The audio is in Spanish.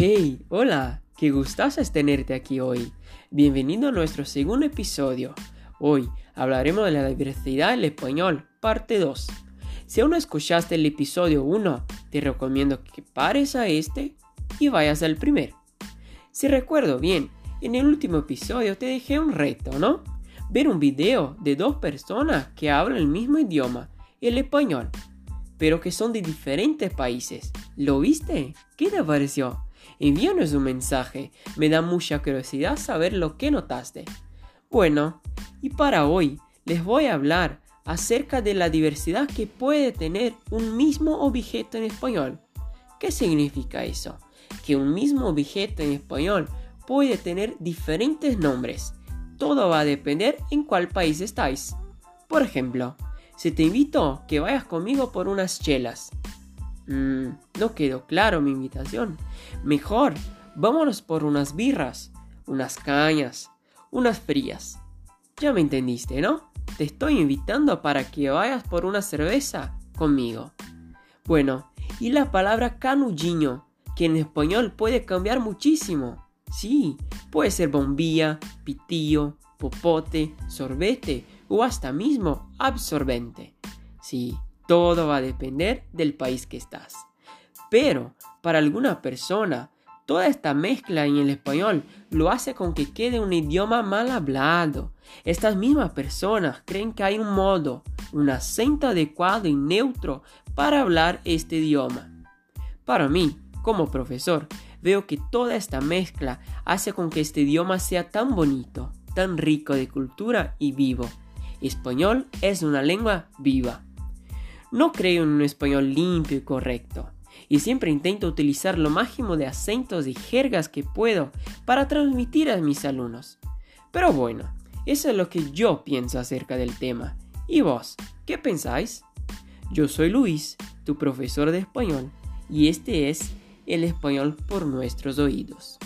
Hey, hola, qué gustazo es tenerte aquí hoy. Bienvenido a nuestro segundo episodio. Hoy hablaremos de la diversidad del español, parte 2. Si aún no escuchaste el episodio 1, te recomiendo que pares a este y vayas al primer. Si recuerdo bien, en el último episodio te dejé un reto, ¿no? Ver un video de dos personas que hablan el mismo idioma, el español, pero que son de diferentes países. ¿Lo viste? ¿Qué te pareció? Envíanos un mensaje, me da mucha curiosidad saber lo que notaste. Bueno, y para hoy les voy a hablar acerca de la diversidad que puede tener un mismo objeto en español. ¿Qué significa eso? Que un mismo objeto en español puede tener diferentes nombres. Todo va a depender en cuál país estáis. Por ejemplo, si te invito que vayas conmigo por unas chelas, Mm, no quedó claro mi invitación. Mejor, vámonos por unas birras, unas cañas, unas frías. Ya me entendiste, ¿no? Te estoy invitando para que vayas por una cerveza conmigo. Bueno, y la palabra canullino, que en español puede cambiar muchísimo. Sí, puede ser bombilla, pitillo, popote, sorbete o hasta mismo absorbente. Sí, todo va a depender del país que estás. Pero para alguna persona, toda esta mezcla en el español lo hace con que quede un idioma mal hablado. Estas mismas personas creen que hay un modo, un acento adecuado y neutro para hablar este idioma. Para mí, como profesor, veo que toda esta mezcla hace con que este idioma sea tan bonito, tan rico de cultura y vivo. Español es una lengua viva. No creo en un español limpio y correcto, y siempre intento utilizar lo máximo de acentos y jergas que puedo para transmitir a mis alumnos. Pero bueno, eso es lo que yo pienso acerca del tema. ¿Y vos? ¿Qué pensáis? Yo soy Luis, tu profesor de español, y este es el español por nuestros oídos.